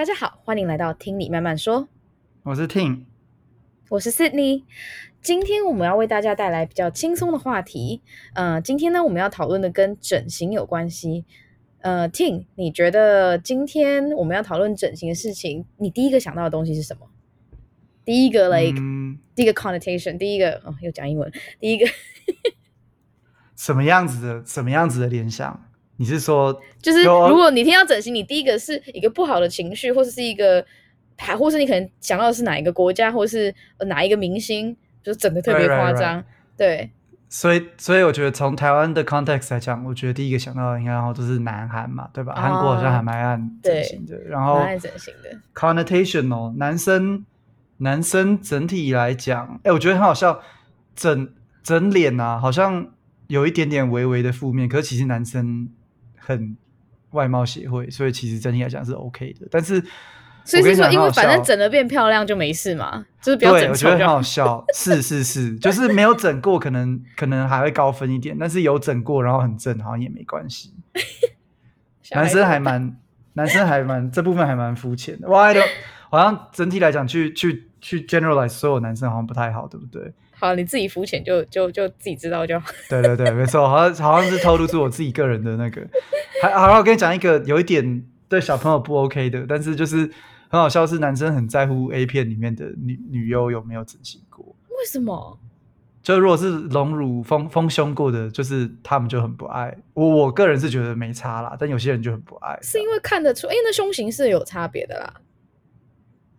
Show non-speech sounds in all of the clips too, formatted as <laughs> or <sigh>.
大家好，欢迎来到听你慢慢说。我是 Tim，我是 Sydney。今天我们要为大家带来比较轻松的话题。呃，今天呢，我们要讨论的跟整形有关系。呃，Tim，你觉得今天我们要讨论整形的事情，你第一个想到的东西是什么？第一个 like，、嗯、第一个 connotation，第一个哦，又讲英文，第一个 <laughs> 什么样子的？什么样子的联想？你是说，就是如果你听到整形，你第一个是一个不好的情绪，或者是一个，还或是你可能想到的是哪一个国家，或是哪一个明星，就是整的特别夸张，right, right, right. 对。所以，所以我觉得从台湾的 context 来讲，我觉得第一个想到的应该然后都是南韩嘛，对吧？韩、哦、国好像还蛮爱整形的，然后爱整形的 connotation 哦，男生男生整体来讲，哎、欸，我觉得很好笑，整整脸啊，好像有一点点微微的负面，可是其实男生。很外貌协会，所以其实整体来讲是 OK 的。但是，所以是说，因为反正整的变漂亮就没事嘛，就是不要整。<laughs> 对，我觉得很好笑。是是是，就是没有整过，可能可能还会高分一点。但是有整过，然后很正，好像也没关系。<laughs> 男生还蛮，男生还蛮这部分还蛮肤浅的。哇，好像整体来讲，去去去 generalize 所有男生好像不太好，对不对？好，你自己肤浅就就就自己知道就好。<laughs> 对对对，没错，好像好像是透露出我自己个人的那个。还好，我跟你讲一个有一点对小朋友不 OK 的，但是就是很好笑，是男生很在乎 A 片里面的女女优有没有整形过。为什么？就如果是隆乳丰丰胸过的，就是他们就很不爱。我我个人是觉得没差啦，但有些人就很不爱。是因为看得出，因为那胸型是有差别的啦。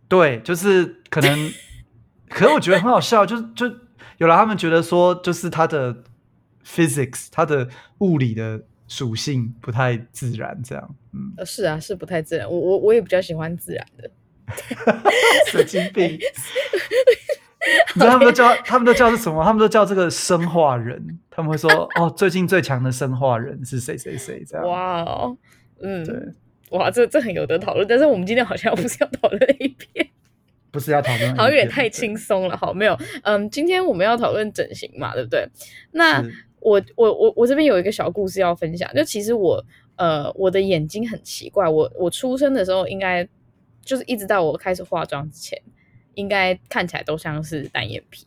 对，就是可能，<laughs> 可是我觉得很好笑，就是就。有了，他们觉得说，就是他的 physics，他的物理的属性不太自然，这样，嗯，是啊，是不太自然。我我我也比较喜欢自然的。<laughs> 神经病！<laughs> 你知道他们都叫他们都叫是什么？他们都叫这个生化人。他们会说，哦，最近最强的生化人是谁谁谁？这样。哇哦，嗯，对，哇，这这很有得讨论。但是我们今天好像不是要讨论 A 片。不是要讨论，好像有点太轻松了。好，没有，嗯，今天我们要讨论整形嘛，对不对？那我我我我这边有一个小故事要分享。就其实我呃我的眼睛很奇怪，我我出生的时候应该就是一直到我开始化妆之前，应该看起来都像是单眼皮。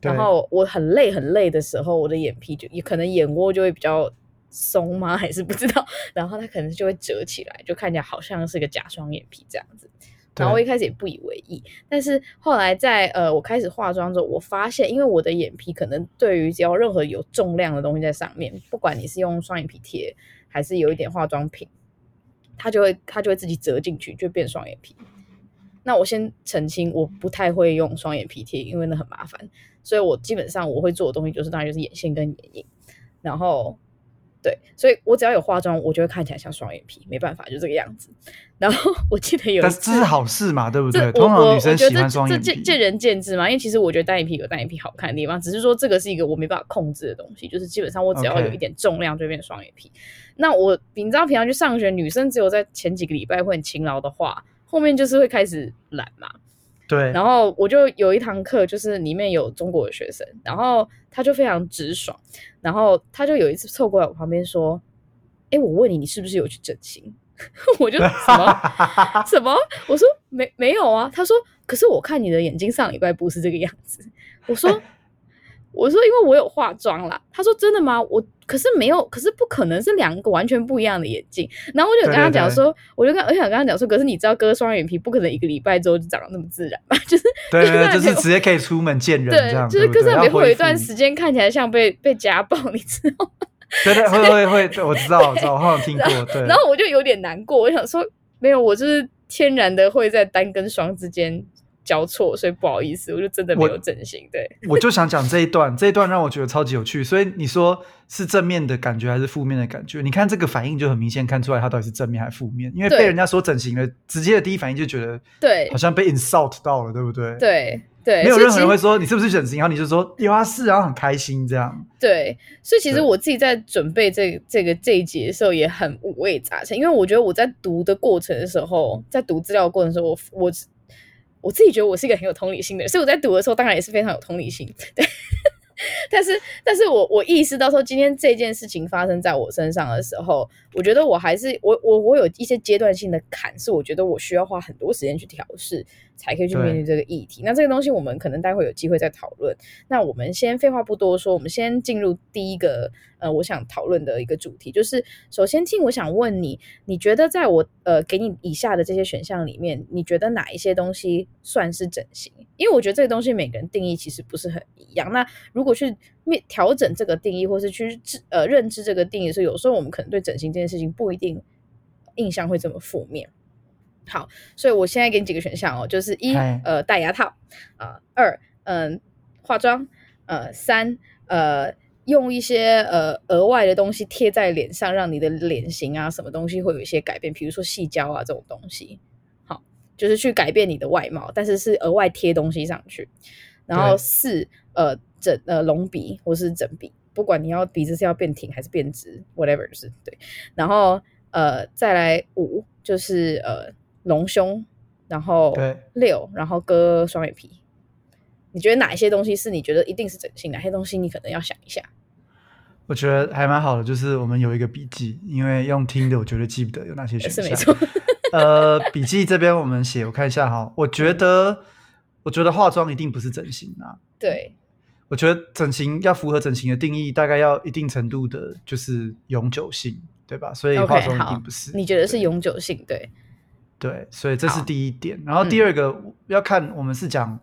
然后我很累很累的时候，我的眼皮就也可能眼窝就会比较松吗？<laughs> 还是不知道？然后它可能就会折起来，就看起来好像是个假双眼皮这样子。然后我一开始也不以为意，但是后来在呃我开始化妆之后，我发现，因为我的眼皮可能对于只要任何有重量的东西在上面，不管你是用双眼皮贴还是有一点化妆品，它就会它就会自己折进去，就变双眼皮。那我先澄清，我不太会用双眼皮贴，因为那很麻烦，所以我基本上我会做的东西就是当然就是眼线跟眼影，然后。对，所以我只要有化妆，我就会看起来像双眼皮，没办法，就这个样子。然后我记得有但这是好事嘛，对不对？通常女生喜欢双眼皮，这见仁见智嘛。因为其实我觉得单眼皮有单眼皮好看的地方，只是说这个是一个我没办法控制的东西，就是基本上我只要有一点重量就会变双眼皮。那我你知道平常去上学，女生只有在前几个礼拜会很勤劳的话，后面就是会开始懒嘛。对，然后我就有一堂课，就是里面有中国的学生，然后他就非常直爽，然后他就有一次凑过来我旁边说：“哎，我问你，你是不是有去整形？” <laughs> 我就什么 <laughs> 什么？我说没没有啊。他说：“可是我看你的眼睛上礼拜不是这个样子。”我说。<laughs> 我说，因为我有化妆啦。他说真的吗？我可是没有，可是不可能是两个完全不一样的眼镜。然后我就跟他讲说，对对对，我就跟我想跟他讲说，可是你知道割双眼皮不可能一个礼拜之后就长得那么自然吧？<laughs> <laughs> 就是对，对对，就是直接可以出门见人这样。就是割双眼皮会有一段时间看起来像被被家暴，你知道吗？对对，会会会，<laughs> 我知道，我知道，我好像听过。对，然后我就有点难过，我想说没有，我就是天然的会在单跟双之间。交错，所以不好意思，我就真的没有整形。对，<laughs> 我就想讲这一段，这一段让我觉得超级有趣。所以你说是正面的感觉还是负面的感觉？你看这个反应就很明显看出来，它到底是正面还是负面。因为被人家说整形了，直接的第一反应就觉得对，好像被 insult 到了，对不对？对对，没有任何人会说你是不是整形，然后你就说有啊是，然后很开心这样。对，所以其实我自己在准备这这个这一节的时候也很五味杂陈，因为我觉得我在读的过程的时候，在读资料的过程的时候，我我。我自己觉得我是一个很有同理心的，所以我在读的时候当然也是非常有同理心。对，<laughs> 但是，但是我我意识到说，今天这件事情发生在我身上的时候，我觉得我还是我我我有一些阶段性的坎，是我觉得我需要花很多时间去调试，才可以去面对这个议题。那这个东西我们可能待会有机会再讨论。那我们先废话不多说，我们先进入第一个呃，我想讨论的一个主题，就是首先听我想问你，你觉得在我呃给你以下的这些选项里面，你觉得哪一些东西算是整形？因为我觉得这个东西每个人定义其实不是很一样。那如果去面调整这个定义，或是去呃认知这个定义的时候，有时候我们可能对整形这件事情不一定印象会这么负面。好，所以我现在给你几个选项哦，就是一呃戴牙套啊、呃，二嗯、呃、化妆，呃三呃用一些呃额外的东西贴在脸上，让你的脸型啊什么东西会有一些改变，比如说细胶啊这种东西。好就是去改变你的外貌，但是是额外贴东西上去。然后四呃整呃隆鼻或是整鼻，不管你要鼻子是要变挺还是变直，whatever 是对。然后呃再来五就是呃隆胸，然后六然后割双眼皮。你觉得哪一些东西是你觉得一定是整形？哪些东西你可能要想一下？我觉得还蛮好的，就是我们有一个笔记，因为用听的，我觉得记不得有哪些选项。是没错。呃，笔记这边我们写，我看一下哈。我觉得，我觉得化妆一定不是整形啊。对，我觉得整形要符合整形的定义，大概要一定程度的，就是永久性，对吧？所以化妆一定不是。Okay, 你觉得是永久性？对，对，所以这是第一点。然后第二个、嗯、要看我们是讲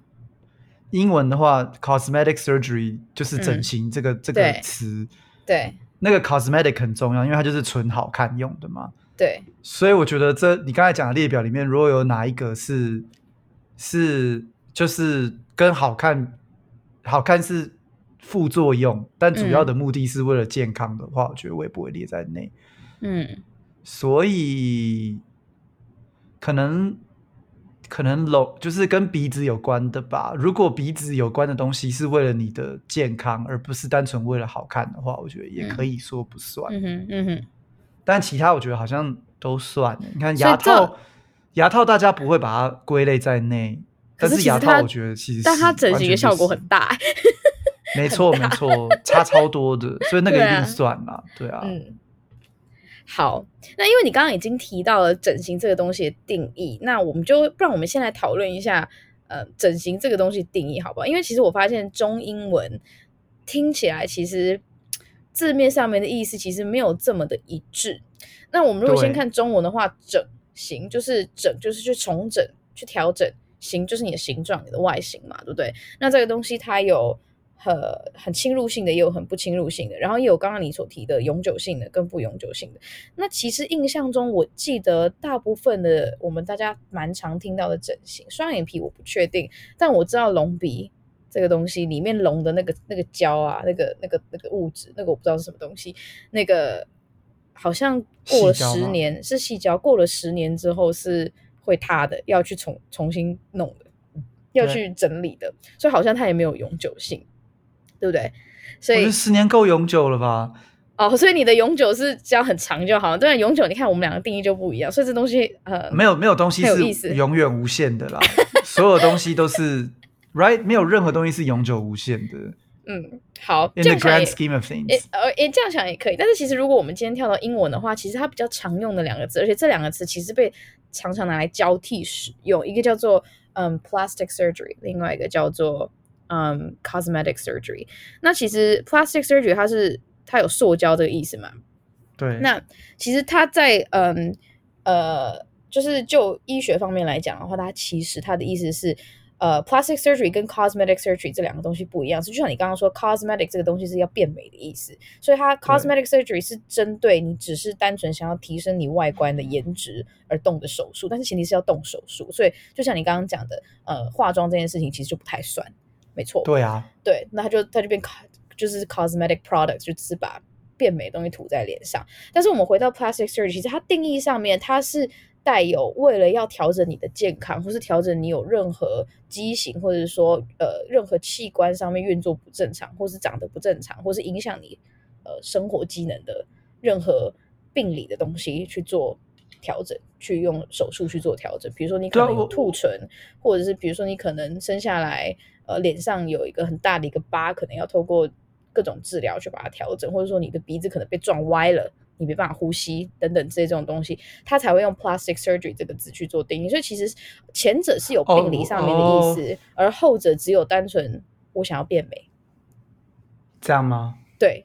英文的话，cosmetic surgery 就是整形这个、嗯、这个词。对，那个 cosmetic 很重要，因为它就是纯好看用的嘛。对，所以我觉得这你刚才讲的列表里面，如果有哪一个是是就是跟好看好看是副作用，但主要的目的是为了健康的话，嗯、我觉得我也不会列在内。嗯，所以可能可能隆就是跟鼻子有关的吧。如果鼻子有关的东西是为了你的健康，而不是单纯为了好看的话，我觉得也可以说不算。嗯哼，嗯哼。但其他我觉得好像都算。你看牙套，牙套大家不会把它归类在内，但是牙套我觉得其实，但它整形的效果很大。<laughs> <laughs> 没错没错，差超多的，所以那个一定算啦。对啊，嗯。好，那因为你刚刚已经提到了整形这个东西的定义，那我们就不然我们先来讨论一下，呃，整形这个东西定义好不好？因为其实我发现中英文听起来其实。字面上面的意思其实没有这么的一致。那我们如果先看中文的话，整形就是整，就是去重整、去调整；形就是你的形状、你的外形嘛，对不对？那这个东西它有很很侵入性的，也有很不侵入性的，然后也有刚刚你所提的永久性的跟不永久性的。那其实印象中，我记得大部分的我们大家蛮常听到的整形，双眼皮我不确定，但我知道隆鼻。这个东西里面隆的那个那个胶啊，那个那个那个物质，那个我不知道是什么东西。那个好像过了十年是细胶，过了十年之后是会塌的，要去重重新弄的，要去整理的。所以好像它也没有永久性，对不对？所以十年够永久了吧？哦，所以你的永久是只要很长就好。对，永久你看我们两个定义就不一样，所以这东西呃没有没有东西是永远无限的啦，所有东西都是。Right，没有任何东西是永久无限的。嗯，好。In the grand scheme of things，呃，也，这样想也可以。但是其实，如果我们今天跳到英文的话，其实它比较常用的两个字，而且这两个词其实被常常拿来交替使用。一个叫做嗯 plastic surgery，另外一个叫做嗯 cosmetic surgery。那其实 plastic surgery 它是它有塑胶这个意思嘛？对。那其实它在嗯呃，就是就医学方面来讲的话，它其实它的意思是。呃、uh，plastic surgery 跟 cosmetic surgery 这两个东西不一样，是就像你刚刚说，cosmetic 这个东西是要变美的意思，所以它 cosmetic surgery 是针对你只是单纯想要提升你外观的颜值而动的手术，但是前提是要动手术，所以就像你刚刚讲的，呃，化妆这件事情其实就不太算，没错。对啊，对，那他就他就变就是 cosmetic product，就只是把变美的东西涂在脸上。但是我们回到 plastic surgery，其实它定义上面它是。带有为了要调整你的健康，或是调整你有任何畸形，或者说呃任何器官上面运作不正常，或是长得不正常，或是影响你呃生活机能的任何病理的东西去做调整，去用手术去做调整。比如说你可能有兔唇，或者是比如说你可能生下来呃脸上有一个很大的一个疤，可能要透过各种治疗去把它调整，或者说你的鼻子可能被撞歪了。你没办法呼吸等等这些这种东西，他才会用 plastic surgery 这个字去做定义。所以其实前者是有病理上面的意思，oh, oh. 而后者只有单纯我想要变美，这样吗？对，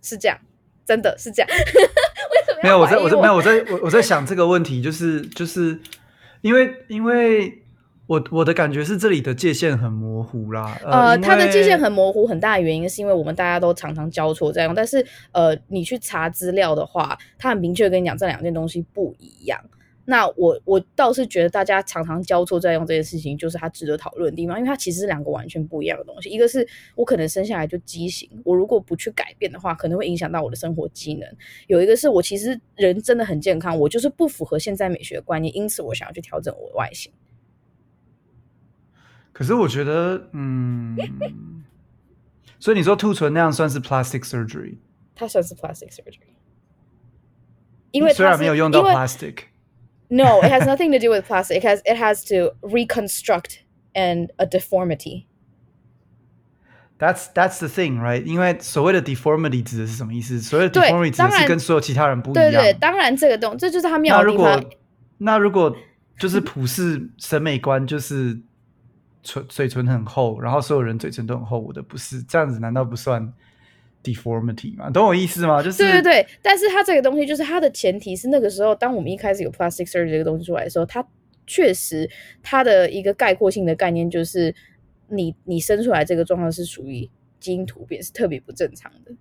是这样，真的是这样。没有，我在，我在，没有，我在，我我在想这个问题，就是就是因为因为。我我的感觉是这里的界限很模糊啦，呃，呃，它的界限很模糊，很大的原因是因为我们大家都常常交错在用，但是呃，你去查资料的话，它很明确跟你讲这两件东西不一样。那我我倒是觉得大家常常交错在用这件事情，就是它值得讨论的地方，因为它其实是两个完全不一样的东西。一个是我可能生下来就畸形，我如果不去改变的话，可能会影响到我的生活机能。有一个是我其实人真的很健康，我就是不符合现在美学的观念，因此我想要去调整我的外形。可是我觉得，嗯，所以你说兔唇那样算是 plastic surgery？它算是 plastic surgery，因为它虽然没有用到 plastic。No, it has nothing to do with plastic. It has it has to reconstruct and a deformity. That's that's the thing, right? 因为所谓的 deformity 指的是什么意思？所谓的 deformity 指的是跟所有其他人不一样。对对，当然这个东这就是他妙的地方。那如果那如果就是普世审美观就是。唇嘴唇很厚，然后所有人嘴唇都很厚，我的不是这样子，难道不算 deformity 嘛？懂我意思吗？就是对对对，但是它这个东西就是它的前提是那个时候，当我们一开始有 plastic surgery 这个东西出来的时候，它确实它的一个概括性的概念就是你你生出来这个状况是属于基因突变，是特别不正常的。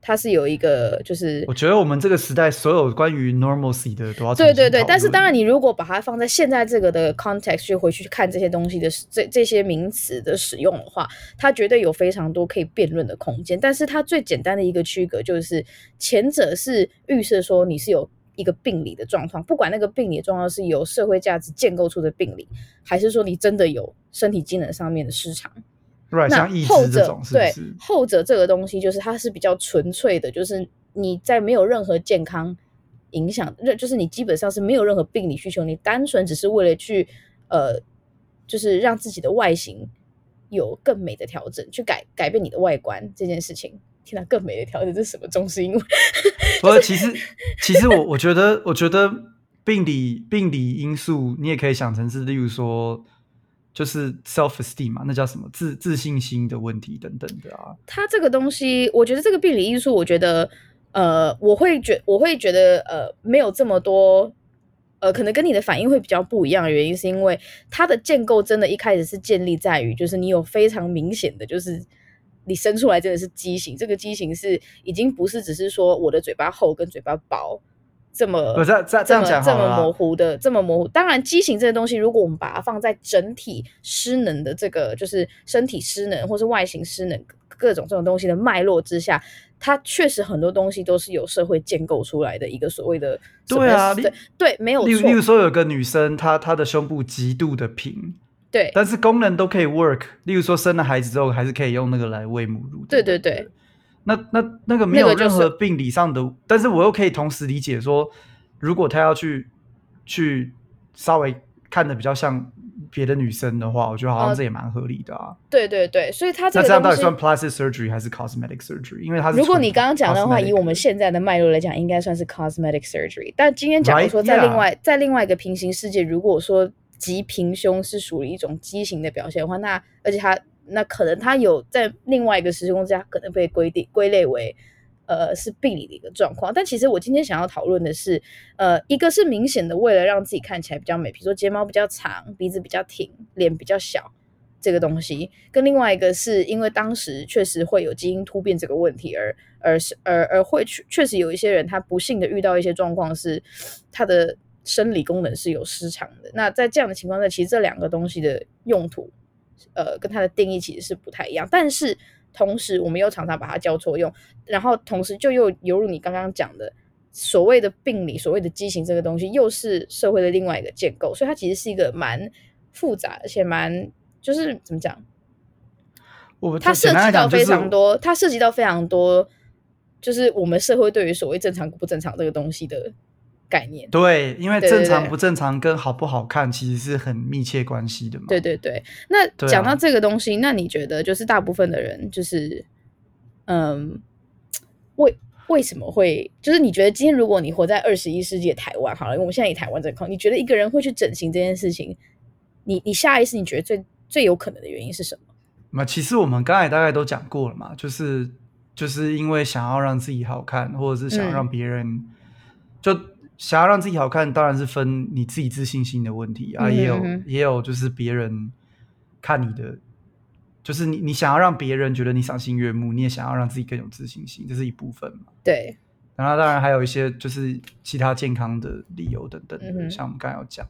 它是有一个，就是我觉得我们这个时代所有关于 normalcy 的都要对对对，但是当然你如果把它放在现在这个的 context 去回去看这些东西的这这些名词的使用的话，它绝对有非常多可以辩论的空间。但是它最简单的一个区隔就是，前者是预设说你是有一个病理的状况，不管那个病理的状况是由社会价值建构出的病理，还是说你真的有身体机能上面的失常。Right, 那后者是是对后者这个东西，就是它是比较纯粹的，就是你在没有任何健康影响，就是你基本上是没有任何病理需求，你单纯只是为了去呃，就是让自己的外形有更美的调整，去改改变你的外观这件事情。天哪，更美的调整这是什么中式英文？不是其实其实我我觉得我觉得病理病理因素，你也可以想成是，例如说。就是 self esteem 嘛，那叫什么自自信心的问题等等的啊。它这个东西，我觉得这个病理因素，我觉得呃，我会觉我会觉得呃，没有这么多呃，可能跟你的反应会比较不一样的原因，是因为它的建构真的一开始是建立在于，就是你有非常明显的，就是你生出来真的是畸形，这个畸形是已经不是只是说我的嘴巴厚跟嘴巴薄。这么不是这这样讲这么模糊的，这么模糊。当然，畸形这个东西，如果我们把它放在整体失能的这个，就是身体失能或是外形失能各种这种东西的脉络之下，它确实很多东西都是由社会建构出来的一个所谓的。对啊，对对，没有错。例如，例如说有个女生，她她的胸部极度的平，对，但是功能都可以 work。例如说生了孩子之后，还是可以用那个来喂母乳。对对对。那那那个没有任何病理上的，但是我又可以同时理解说，如果他要去去稍微看的比较像别的女生的话，我觉得好像这也蛮合理的啊。对对对，所以他这个那这样到底算 plastic surgery 还是 cosmetic surgery？因为他是如果你刚刚讲的话，以我们现在的脉络来讲，应该算是 cosmetic surgery。但今天假如说在另外、right? 在另外一个平行世界，如果说极平胸是属于一种畸形的表现的话，那而且他。那可能他有在另外一个时空之下，可能被归定归类为，呃，是病理的一个状况。但其实我今天想要讨论的是，呃，一个是明显的为了让自己看起来比较美，比如说睫毛比较长，鼻子比较挺，脸比较小这个东西，跟另外一个是因为当时确实会有基因突变这个问题而，而而而会确确实有一些人他不幸的遇到一些状况是他的生理功能是有失常的。那在这样的情况下，其实这两个东西的用途。呃，跟它的定义其实是不太一样，但是同时我们又常常把它交错用，然后同时就又犹如你刚刚讲的，所谓的病理，所谓的畸形这个东西，又是社会的另外一个建构，所以它其实是一个蛮复杂，而且蛮就是怎么讲？我它涉及到非常多，它涉及到非常多，就是我们社会对于所谓正常不正常这个东西的概念。对，因为正常不正常跟好不好看其实是很密切关系的嘛。对对对。那讲到这个东西，啊、那你觉得就是大部分的人就是，嗯，为为什么会就是你觉得今天如果你活在二十一世纪的台湾，好了，因为我们现在以台湾这个框，你觉得一个人会去整形这件事情，你你下意识你觉得最最有可能的原因是什么？那其实我们刚才大概都讲过了嘛，就是就是因为想要让自己好看，或者是想要让别人、嗯、就想要让自己好看，当然是分你自己自信心的问题啊，也有、嗯、也有就是别人看你的，就是你你想要让别人觉得你赏心悦目，你也想要让自己更有自信心，这是一部分嘛。对，然后当然还有一些就是其他健康的理由等等的，嗯、像我们刚才有讲。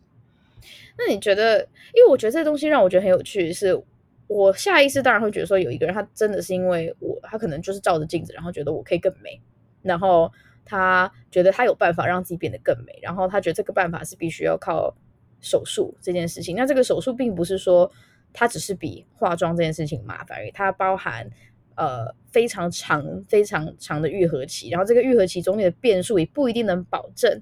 那你觉得？因为我觉得这个东西让我觉得很有趣是。我下意识当然会觉得说，有一个人他真的是因为我，他可能就是照着镜子，然后觉得我可以更美，然后他觉得他有办法让自己变得更美，然后他觉得这个办法是必须要靠手术这件事情。那这个手术并不是说它只是比化妆这件事情麻烦而已，它包含呃非常长非常长的愈合期，然后这个愈合期中的变数也不一定能保证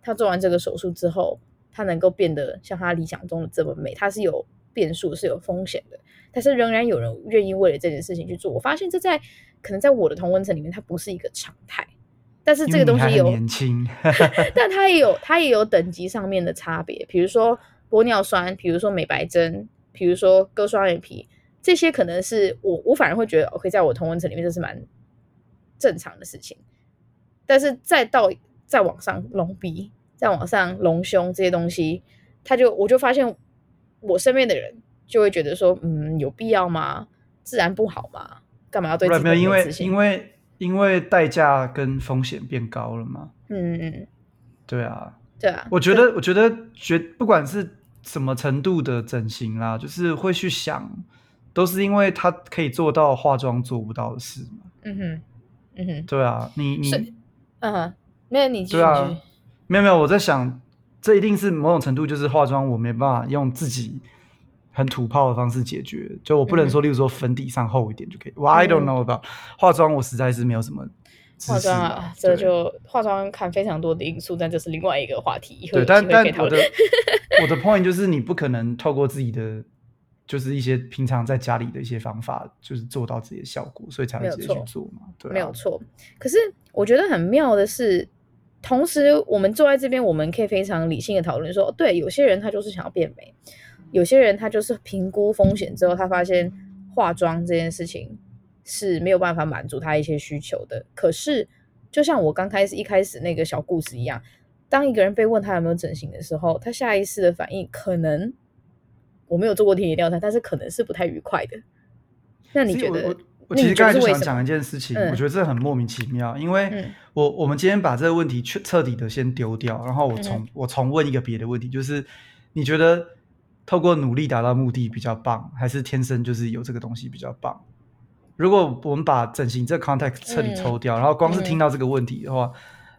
他做完这个手术之后，他能够变得像他理想中的这么美，它是有变数，是有风险的。但是仍然有人愿意为了这件事情去做。我发现这在可能在我的同温层里面，它不是一个常态。但是这个东西有年轻，<laughs> 但它也有它也有等级上面的差别。比如说玻尿酸，比如说美白针，比如说割双眼皮，这些可能是我我反而会觉得，OK，在我同温层里面这是蛮正常的事情。但是再到再往上隆鼻，再往上隆胸这些东西，他就我就发现我身边的人。就会觉得说，嗯，有必要吗？自然不好吗？干嘛要对自己没有自信？因为因为因为代价跟风险变高了嘛。嗯嗯，对啊，对啊。我觉得，我觉得，觉不管是什么程度的整形啦，就是会去想，都是因为他可以做到化妆做不到的事嘛。嗯哼，嗯哼，对啊，你你，嗯哼，没有你继续，对啊，没有没有，我在想，这一定是某种程度就是化妆，我没办法用自己。很土炮的方式解决，就我不能说，例如说粉底上厚一点就可以。我、嗯、I don't know about 化妆，我实在是没有什么化妆啊，这就化妆看非常多的因素，但这是另外一个话题。对，但但我的 <laughs> 我的 point 就是，你不可能透过自己的，就是一些平常在家里的一些方法，就是做到自己的效果，所以才会直接去做嘛。对、啊，没有错。可是我觉得很妙的是，同时我们坐在这边，我们可以非常理性的讨论说，对，有些人他就是想要变美。有些人他就是评估风险之后，他发现化妆这件事情是没有办法满足他一些需求的。可是，就像我刚开始一开始那个小故事一样，当一个人被问他有没有整形的时候，他下意识的反应可能我没有做过田野调查，但是可能是不太愉快的。那你觉得？我，我其实刚才就想讲一件事情，嗯，我觉得这很莫名其妙，因为我我们今天把这个问题彻彻底的先丢掉，然后我重，嗯，我重问一个别的问题，就是你觉得？透过努力达到目的比较棒，还是天生就是有这个东西比较棒？如果我们把整形这个 context 彻底抽掉，嗯，然后光是听到这个问题的话，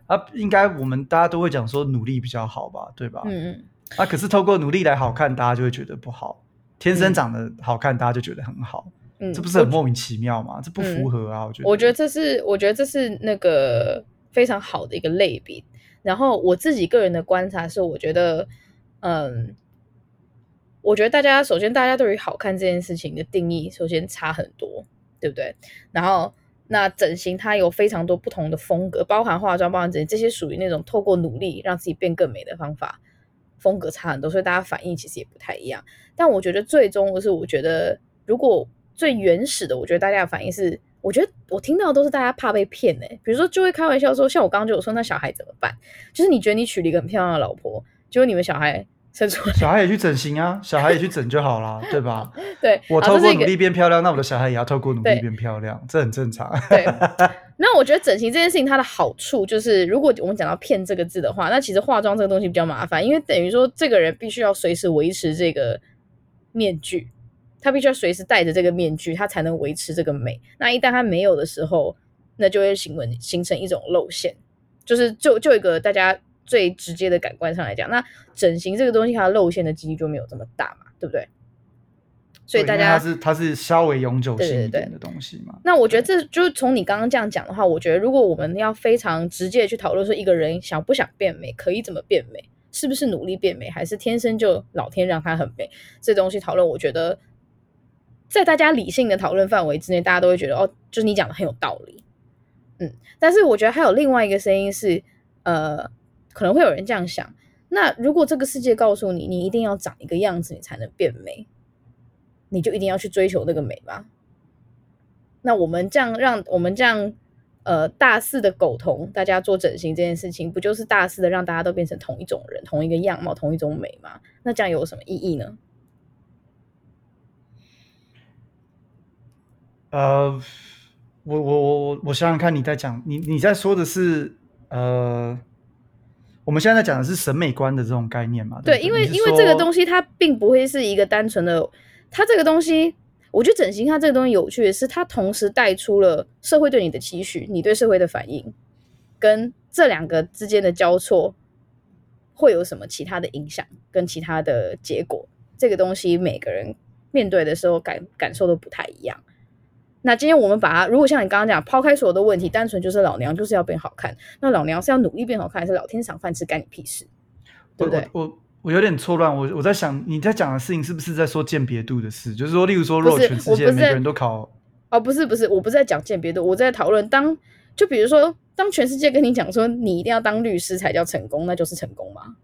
嗯，啊，应该我们大家都会讲说努力比较好吧，对吧？嗯嗯。啊，可是透过努力来好看，大家就会觉得不好；天生长得好看，大家就觉得很好。嗯，这不是很莫名其妙吗？这不符合啊，我觉得。我觉得这是，我觉得这是那个非常好的一个类比。然后我自己个人的观察是，我觉得，嗯。我觉得大家首先，大家对于好看这件事情的定义，首先差很多，对不对？然后，那整形它有非常多不同的风格，包含化妆、包含整形，这些属于那种透过努力让自己变更美的方法，风格差很多，所以大家反应其实也不太一样。但我觉得最终的是，我觉得如果最原始的，我觉得大家的反应是，我觉得我听到都是大家怕被骗呢。比如说就会开玩笑说，像我刚刚就有说，那小孩怎么办？就是你觉得你娶了一个很漂亮的老婆，结果你们小孩。小孩也去整形啊，<laughs> 小孩也去整就好了，对吧？<laughs> 对，我透过努力变漂亮，那我的小孩也要透过努力变漂亮，这很正常。对，<laughs> 那我觉得整形这件事情它的好处就是，如果我们讲到“骗”这个字的话，那其实化妆这个东西比较麻烦，因为等于说这个人必须要随时维持这个面具，他必须要随时戴着这个面具，他才能维持这个美。那一旦他没有的时候，那就会形成形成一种露馅，就是就就一个大家。最直接的感官上来讲，那整形这个东西它露馅的几率就没有这么大嘛，对不对？所以大家它是它是稍微永久性一点的东西嘛。对对对，那我觉得这就是从你刚刚这样讲的话，我觉得如果我们要非常直接的去讨论说一个人想不想变美，可以怎么变美，是不是努力变美，还是天生就老天让他很美，这东西讨论，我觉得在大家理性的讨论范围之内，大家都会觉得哦，就是你讲的很有道理。嗯，但是我觉得还有另外一个声音是，呃，可能会有人这样想，那如果这个世界告诉你，你一定要长一个样子，你才能变美。你就一定要去追求那个美吗？那我们这样让我们这样呃大肆的苟同大家做整形这件事情，不就是大肆的让大家都变成同一种人、同一个样貌、同一种美吗？那这样有什么意义呢？呃，我我我我想想看，你在讲你你在说的是呃，我们现在在讲的是审美观的这种概念嘛？对，对，因为因为这个东西它并不会是一个单纯的。它这个东西，我觉得整形它这个东西有趣的是，它同时带出了社会对你的期许，你对社会的反应，跟这两个之间的交错，会有什么其他的影响跟其他的结果？这个东西每个人面对的时候感感受都不太一样。那今天我们把它，如果像你刚刚讲，抛开所有的问题，单纯就是老娘就是要变好看，那老娘是要努力变好看，还是老天赏饭吃，干你屁事？对不对？我。我我有点错乱，我我在想你在讲的事情是不是在说鉴别度的事？就是说，例如说，如果全世界每个人都考，哦，不是不是，我不是在讲鉴别度，我在讨论当，就比如说，当全世界跟你讲说你一定要当律师才叫成功，那就是成功吗？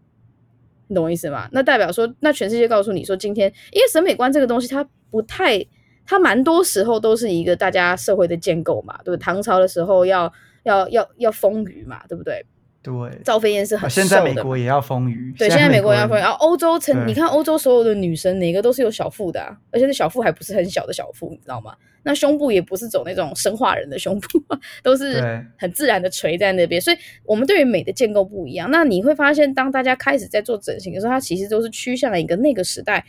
你懂我意思吗？那代表说，那全世界告诉你说，今天因为审美观这个东西，它不太，它蛮多时候都是一个大家社会的建构嘛，对不对？唐朝的时候要要要要丰腴嘛，对不对？对，赵飞燕是很瘦的。现在美国也要丰腴。对，现在美国也要丰腴。然后欧洲成，你看欧洲所有的女生，哪个都是有小腹的啊，而且那小腹还不是很小的小腹，你知道吗？那胸部也不是走那种生化人的胸部，<laughs> 都是很自然的垂在那边。所以，我们对于美的建构不一样。那你会发现，当大家开始在做整形的时候，它其实都是趋向了一个那个时代，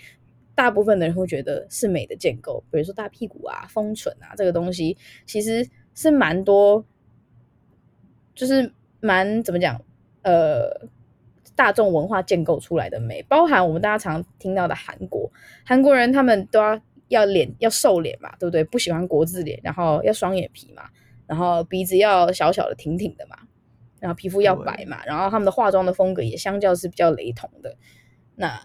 大部分的人会觉得是美的建构，比如说大屁股啊、丰唇啊，这个东西其实是蛮多，就是蛮怎么讲？呃，大众文化建构出来的美，包含我们大家常听到的韩国，韩国人他们都要要脸要瘦脸嘛，对不对？不喜欢国字脸，然后要双眼皮嘛，然后鼻子要小小的、挺挺的嘛，然后皮肤要白嘛，然后他们的化妆的风格也相较是比较雷同的。那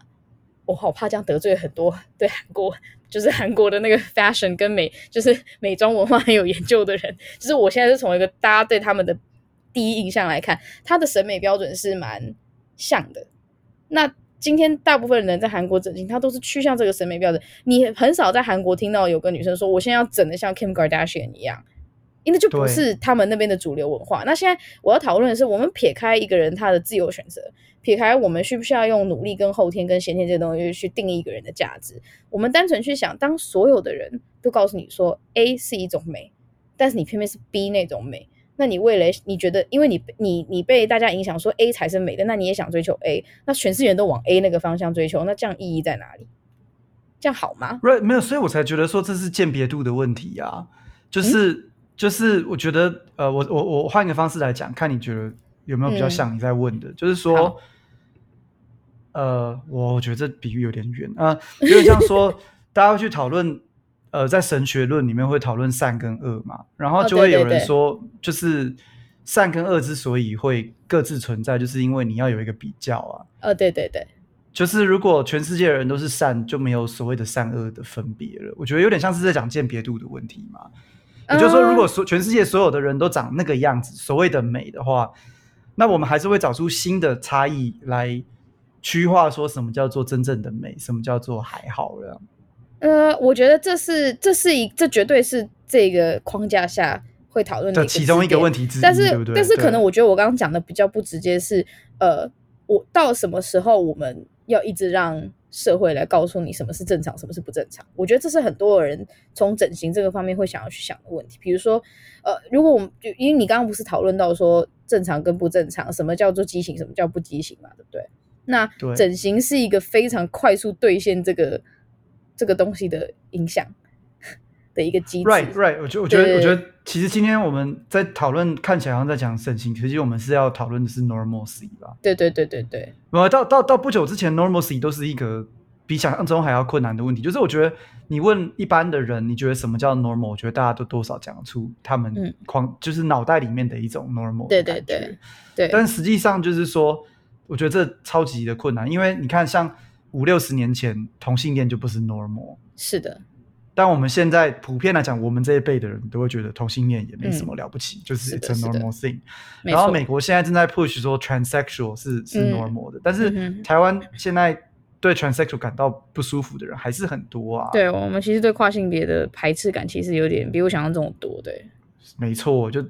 我好怕这样得罪很多对韩国，就是韩国的那个 fashion 跟美，就是美妆文化很有研究的人，就是我现在是从一个大家对他们的。第一印象来看，他的审美标准是蛮像的。那今天大部分人在韩国整形，他都是趋向这个审美标准。你很少在韩国听到有个女生说：“我现在要整的像 Kim Kardashian 一样。”因为就不是他们那边的主流文化。那现在我要讨论的是，我们撇开一个人他的自由选择，撇开我们需不需要用努力跟后天跟先天这些东西去定义一个人的价值，我们单纯去想，当所有的人都告诉你说 A 是一种美，但是你偏偏是 B 那种美。那你未来你觉得，因为你你你被大家影响说 A 才是美的，那你也想追求 A，那全世界都往 A 那个方向追求，那这样意义在哪里？这样好吗？Right，没有，所以我才觉得说这是鉴别度的问题啊，就是、嗯、就是我觉得呃，我我我换一个方式来讲，看你觉得有没有比较像你在问的，嗯、就是说，呃，我觉得这比喻有点远啊，因为这样说 <laughs> 大家会去讨论。呃，在神学论里面会讨论善跟恶嘛，然后就会有人说，哦、对对对，就是善跟恶之所以会各自存在，就是因为你要有一个比较啊。呃、哦，对对对，就是如果全世界的人都是善，就没有所谓的善恶的分别了。我觉得有点像是在讲鉴别度的问题嘛。也就是说，如果所全世界所有的人都长那个样子，所谓的美的话，那我们还是会找出新的差异来区划，说什么叫做真正的美，什么叫做还好了。呃，我觉得这是这是一这绝对是这个框架下会讨论的其中一个问题之一，但是但是可能我觉得我刚刚讲的比较不直接是，呃，我到什么时候我们要一直让社会来告诉你什么是正常，什么是不正常？我觉得这是很多人从整形这个方面会想要去想的问题。比如说，呃，如果我们就因为你刚刚不是讨论到说正常跟不正常，什么叫做畸形，什么叫不畸形嘛，对不对？那整形是一个非常快速兑现这个。这个东西的影响 <laughs> 的一个机制，right right，我觉我觉得我觉得其实今天我们在讨论，看起来好像在讲整形，其实我们是要讨论的是 normalcy 吧？对对对对对。呃，到到到不久之前，normalcy 都是一个比想象中还要困难的问题。就是我觉得你问一般的人，你觉得什么叫 normal？我觉得大家都多少讲出他们框，嗯、就是脑袋里面的一种 normal。对对对对。但实际上就是说，我觉得这超级的困难，因为你看，像五六十年前同性恋就不是 normal。是的。但我们现在普遍来讲，我们这一辈的人都会觉得同性恋也没什么了不起，嗯、就是 it's a normal thing。然后美国现在正在 push 说 transsexual 是是 normal 的，嗯、但是台湾现在对 transsexual 感到不舒服的人还是很多啊。对，我们其实对跨性别的排斥感其实有点比我想象中多，对。没错，就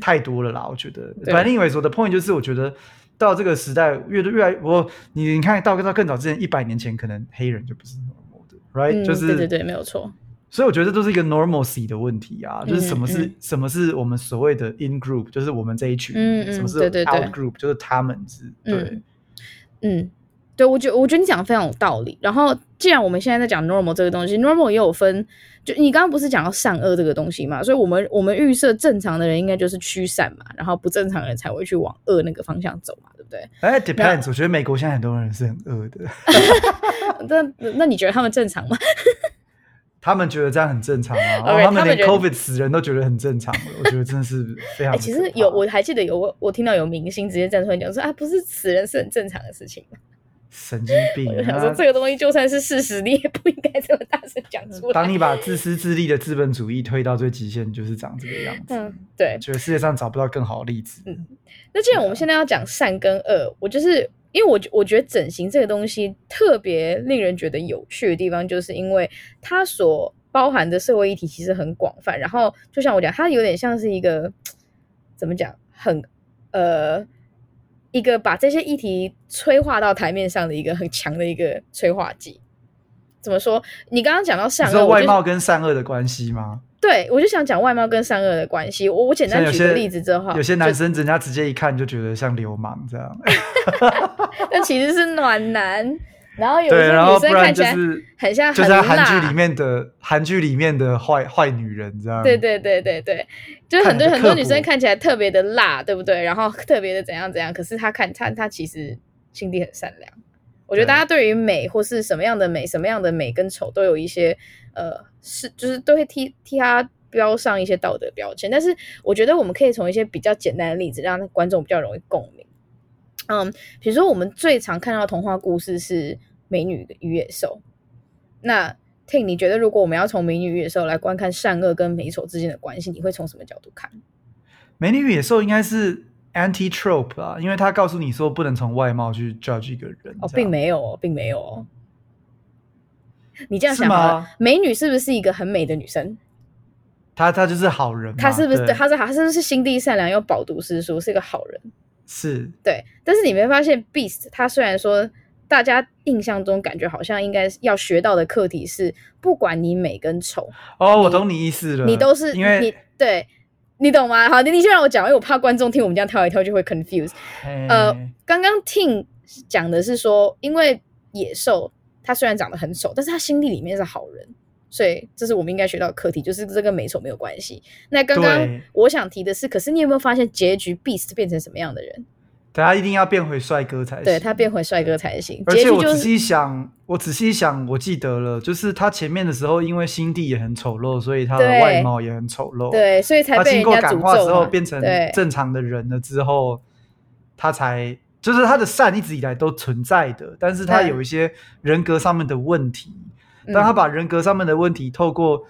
太多了啦，我觉得。反正因为说的 point 就是，我觉得到这个时代越越来，我你你看到到更早之前一百年前，可能黑人就不是 normal 的，right？、嗯、就是对对对，没有错。所以我觉得这都是一个 normalcy 的问题啊，就是什么是、嗯、什么是我们所谓的 in group，就是我们这一群，什么是 out group，就是他们是，对，嗯，嗯，对，我觉得我觉得你讲的非常有道理。然后既然我们现在在讲 normal 这个东西，normal 也有分，就你刚刚不是讲到善恶这个东西嘛？所以我们我们预设正常的人应该就是驱善嘛，然后不正常的人才会去往恶那个方向走嘛，对不对？哎，depends，我觉得美国现在很多人是很恶的。<laughs> 那那你觉得他们正常吗？他们觉得这样很正常啊，okay, 然后他们连 COVID 死人都觉得很正常了。我觉得真的是非常、欸。其实有，我还记得有我，我听到有明星直接站出来讲说啊，不是死人是很正常的事情。神经病！我想说这个东西就算是事实，你也不应该这么大声讲出来。当你把自私自利的资本主义推到最极限，就是长这个样子。嗯，对。觉得世界上找不到更好的例子。嗯，那既然我们现在要讲善跟恶，我就是。因为我我觉得整形这个东西特别令人觉得有趣的地方，就是因为它所包含的社会议题其实很广泛。然后就像我讲，它有点像是一个怎么讲，很呃一个把这些议题催化到台面上的一个很强的一个催化剂。怎么说？你刚刚讲到善恶，外貌跟善恶的关系吗？对，我就想讲外貌跟善恶的关系。我我简单举个例子之后，有些男生人家直接一看就觉得像流氓这样，<laughs> <laughs> 但其实是暖男。然后有些女生看起来很像很辣，就在韩剧里面的韩剧里面的坏坏女人这样。对对对对对，就是很多很多女生看起来特别的辣，对不对？然后特别的怎样怎样，可是她看她她其实心地很善良。我觉得大家对于美或是什么样的美，什么样的美跟丑都有一些呃，是就是都会替替她标上一些道德标签。但是我觉得我们可以从一些比较简单的例子，让观众比较容易共鸣。嗯，比如说我们最常看到的童话故事是《美女与野兽》。那 Ting，你觉得如果我们要从《美女与野兽》来观看善恶跟美丑之间的关系，你会从什么角度看？《美女与野兽》应该是。Anti-trope 啊，因为他告诉你说不能从外貌去 judge 一个人。哦，并没有，并没有。你这样想吗？美女是不是一个很美的女生？她她就是好人。她是不是？她是她是不是心地善良又饱读诗书，是一个好人？是。对，但是你没发现，Beast 他虽然说大家印象中感觉好像应该要学到的课题是，不管你美跟丑。哦，我懂你意思了。你都是因为你对。你懂吗？好，你你先让我讲，因为我怕观众听我们这样跳一跳就会 confuse。呃，刚刚听讲的是说，因为野兽他虽然长得很丑，但是他心地里面是好人，所以这是我们应该学到的课题，就是这跟美丑没有关系。那刚刚我想提的是，可是你有没有发现结局 Beast 变成什么样的人？他一定要变回帅哥才行，对，他变回帅哥才行。而且我仔细想，我仔细想，我记得了，就是他前面的时候，因为心地也很丑陋，所以他的外貌也很丑陋。对，所以才经过感化之后，变成正常的人了之后，他才就是他的善一直以来都存在的，但是他有一些人格上面的问题，但他把人格上面的问题透过。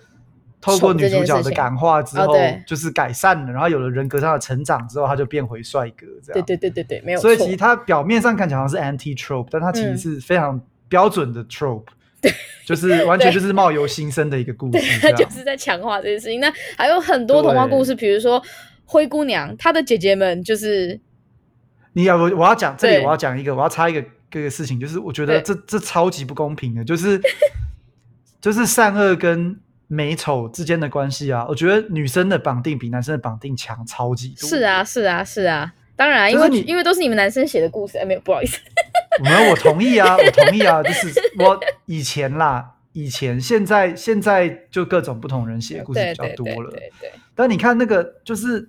透过女主角的感化之后，就是改善了，然后有了人格上的成长之后，他就变回帅哥这样。对对对对对，没有错。所以其实他表面上看起来好像是 anti trope，但他其实是非常标准的 trope，<laughs> 对，就是完全就是冒由心生的一个故事。他就是在强化这件事情。那还有很多童话故事，比如说灰姑娘，她的姐姐们就是。你要我我要讲这里，我要讲一个，我要插一个这个事情，就是我觉得这这超级不公平的，就是就是善恶跟。美丑之间的关系啊，我觉得女生的绑定比男生的绑定强超级多。是啊，是啊，是啊，当然，因为因为都是你们男生写的故事，哎，没有，不好意思。<laughs> 没有，我同意啊，<laughs> 我同意啊，就是我以前啦，以前，现在现在就各种不同人写的故事比较多了。对对，对，对，对。但你看那个就是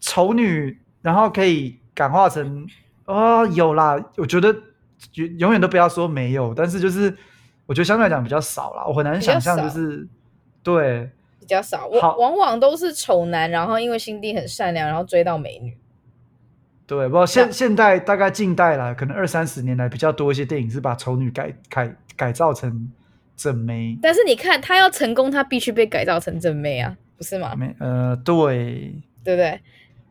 丑女，然后可以感化成哦，有啦，我觉得永远都不要说没有，但是就是。我觉得相对来讲比较少啦。我很难想象，就是对比较少，往往往都是丑男，然后因为心地很善良，然后追到美女。对，不过现现代大概近代来，可能二三十年来比较多一些电影是把丑女改改改造成正妹。但是你看，她要成功，她必须被改造成正妹啊，不是吗？没，呃，对，对不对？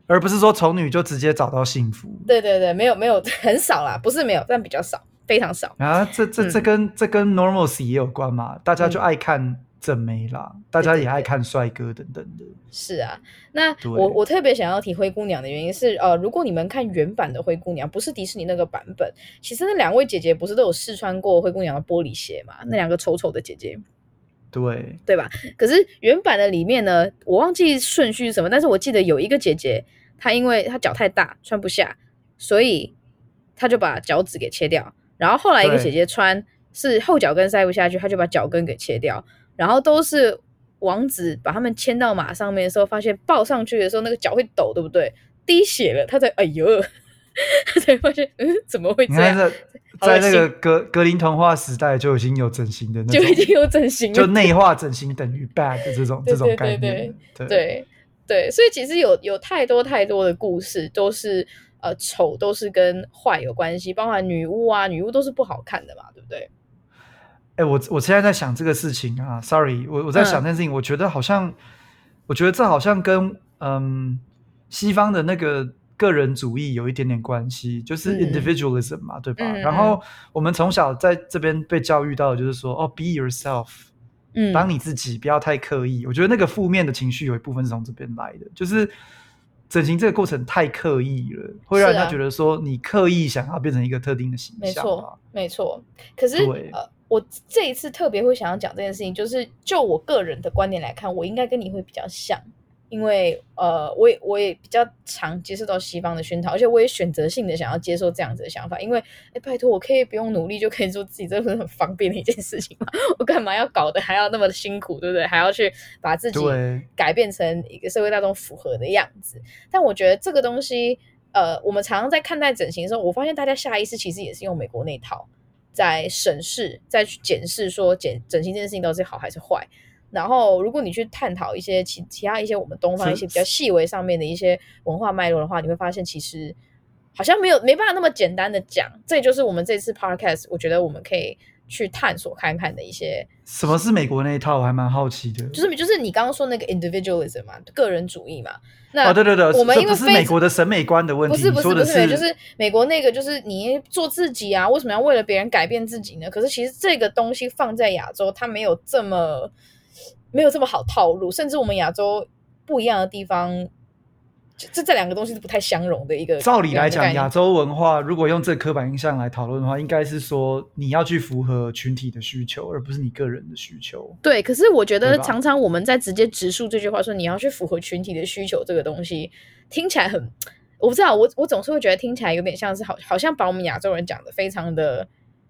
而不是说丑女就直接找到幸福。对对对，没有没有，<laughs> 很少啦，不是没有，但比较少，非常少啊。这这这跟、嗯、这跟 normalcy 也有关嘛，大家就爱看。嗯正妹啦，大家也爱看帅哥等等的。是啊，那我我特别想要提灰姑娘的原因是，呃，如果你们看原版的灰姑娘，不是迪士尼那个版本，其实那两位姐姐不是都有试穿过灰姑娘的玻璃鞋嘛？那两个丑丑的姐姐，对对吧？可是原版的里面呢，我忘记顺序是什么，但是我记得有一个姐姐，她因为她脚太大穿不下，所以她就把脚趾给切掉。然后后来一个姐姐穿是后脚跟塞不下去，她就把脚跟给切掉。然后都是王子把他们牵到马上面的时候，发现抱上去的时候那个脚会抖，对不对？滴血了，他才哎呦，<laughs> 他才发现嗯，怎么会这样？在在那个格格林童话时代就已经有整形的那种，就已经有整形，就内化整形等于 bad 的这种 <laughs> 这种概念。对对对，对，对，对，所以其实有有太多太多的故事都是呃丑都是跟坏有关系，包含女巫啊，女巫都是不好看的嘛，对不对？哎、欸，我我现在在想这个事情啊，sorry，我我在想这件事情，嗯，我觉得好像，我觉得这好像跟嗯西方的那个个人主义有一点点关系，就是 individualism 嘛，嗯，对吧？嗯，然后我们从小在这边被教育到的就是说，哦，be yourself，嗯，当你自己，不要太刻意。我觉得那个负面的情绪有一部分是从这边来的，就是整形这个过程太刻意了，会让人家觉得说你刻意想要变成一个特定的形象。没错，没错。可是我这一次特别会想要讲这件事情，就是就我个人的观点来看，我应该跟你会比较像，因为呃，我也我也比较常接受到西方的熏陶，而且我也选择性的想要接受这样子的想法，因为哎，拜托，我可以不用努力就可以做自己，这不是很方便的一件事情吗？我干嘛要搞得还要那么辛苦，对不对？还要去把自己改变成一个社会大众符合的样子？但我觉得这个东西，呃，我们常常在看待整形的时候，我发现大家下意识其实也是用美国那套。在审视，再去检视，说整整形这件事情到底是好还是坏。然后，如果你去探讨一些其其他一些我们东方一些比较细微上面的一些文化脉络的话，你会发现其实好像没有没办法那么简单的讲。这就是我们这次 podcast，我觉得我们可以去探索看看的一些。什么是美国那一套？我还蛮好奇的。就是就是你刚刚说那个 individualism 嘛，个人主义嘛。那哦，对对对，我们因为不是美国的审美观的问题，不是不是不是，是，就是美国那个，就是你做自己啊，为什么要为了别人改变自己呢？可是其实这个东西放在亚洲，它没有这么没有这么好套路，甚至我们亚洲不一样的地方。这这两个东西是不太相容的一个。照理来讲，亚洲文化如果用这个刻板印象来讨论的话，应该是说你要去符合群体的需求，而不是你个人的需求。对，可是我觉得常常我们在直接直述这句话说你要去符合群体的需求，这个东西听起来很，我不知道，我我总是会觉得听起来有点像是好，好像把我们亚洲人讲的非常的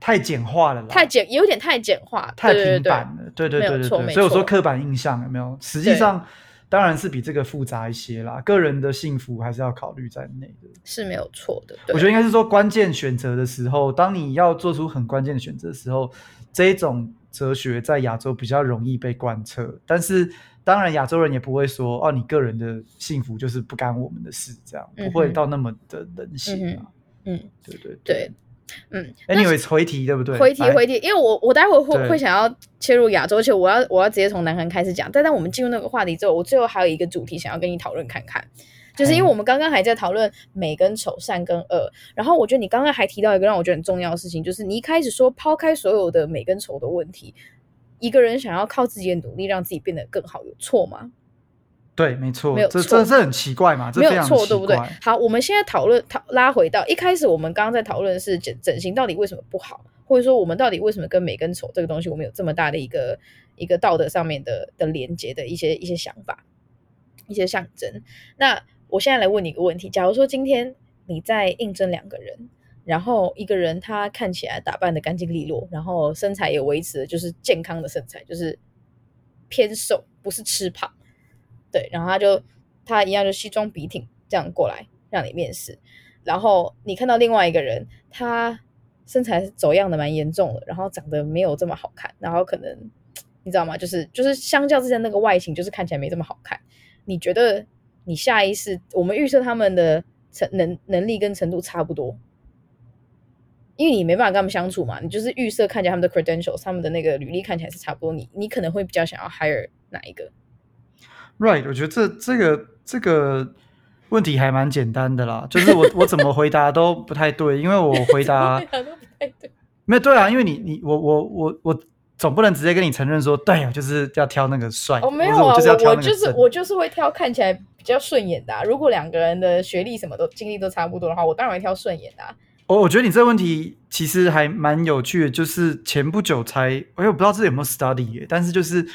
太简化了啦，太简有点太简化，太平板了。对对对对对，所以我说刻板印象有没有？实际上。当然是比这个复杂一些啦，个人的幸福还是要考虑在内的，是没有错的。我觉得应该是说，关键选择的时候，当你要做出很关键的选择的时候，这一种哲学在亚洲比较容易被贯彻。但是，当然亚洲人也不会说，哦，你个人的幸福就是不干我们的事，这样、嗯、不会到那么的冷血啊。嗯，对对对。对嗯，anyways 回题对不对？回题回题，因为我我待会会会想要切入亚洲，而且我要我要直接从南韩开始讲。但当我们进入那个话题之后，我最后还有一个主题想要跟你讨论看看，就是因为我们刚刚还在讨论美跟丑、善跟恶，然后我觉得你刚刚还提到一个让我觉得很重要的事情，就是你一开始说抛开所有的美跟丑的问题，一个人想要靠自己的努力让自己变得更好，有错吗？对，没错，没有错，这这这很奇怪嘛，这没有错，对不对？好，我们现在讨论，讨拉回到一开始，我们刚刚在讨论的是整整形到底为什么不好，或者说我们到底为什么跟美跟丑这个东西，我们有这么大的一个一个道德上面的的连接的一些一些想法，一些象征。那我现在来问你一个问题：假如说今天你在应征两个人，然后一个人他看起来打扮的干净利落，然后身材也维持的就是健康的身材，就是偏瘦，不是吃胖。对，然后他就他一样就西装笔挺这样过来让你面试，然后你看到另外一个人，他身材走样的蛮严重的，然后长得没有这么好看，然后可能你知道吗？就是就是相较之下那个外形，就是看起来没这么好看。你觉得你下意识，我们预设他们的成能能力跟程度差不多，因为你没办法跟他们相处嘛，你就是预设看起来他们的 credentials，他们的那个履历看起来是差不多，你你可能会比较想要 hire 哪一个？Right，我觉得这这个这个。问题还蛮简单的啦，就是我我怎么回答都不太对，因为我 <laughs> 回答都不太对，没有对啊，因为你你我我我我总不能直接跟你承认说，对啊，就是要挑那个帅，我、哦、没有啊，我就是我就是我就是会挑看起来比较顺眼的、啊。如果两个人的学历什么都经历都差不多的话，我当然会挑顺眼的、啊。我我觉得你这个问题其实还蛮有趣的，就是前不久才，我也不知道这有没有 study 耶，但是就是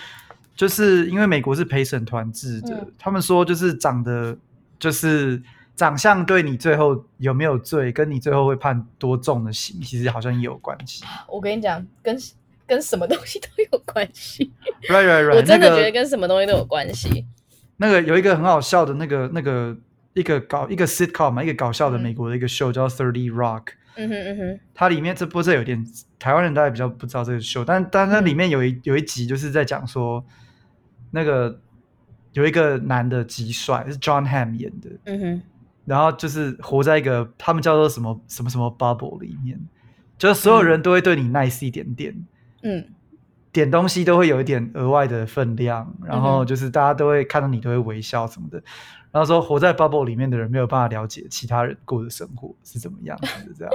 就是因为美国是陪审团制的、嗯，他们说就是长得。就是长相对你最后有没有罪，跟你最后会判多重的刑，其实好像也有关系。我跟你讲，跟跟什么东西 <laughs> 都有关系。Right, right, right。我真的觉得跟什么东西都有关系。那个有一个很好笑的那个那个一个搞一个 sitcom 嘛，一个搞笑的美国的一个 show、嗯、叫 Thirty Rock。嗯哼嗯哼。它里面这不是有点台湾人大概比较不知道这个 show，但但它里面有一、嗯、有一集就是在讲说那个。有一个男的极帅，是 John Hamm 演的。嗯哼，然后就是活在一个他们叫做什么什么什么 bubble 里面，就是所有人都会对你 nice 一点点。嗯，点东西都会有一点额外的分量，然后就是大家都会看到你都会微笑什么的。然后说活在 bubble 里面的人没有办法了解其他人过的生活是怎么样子的，这样。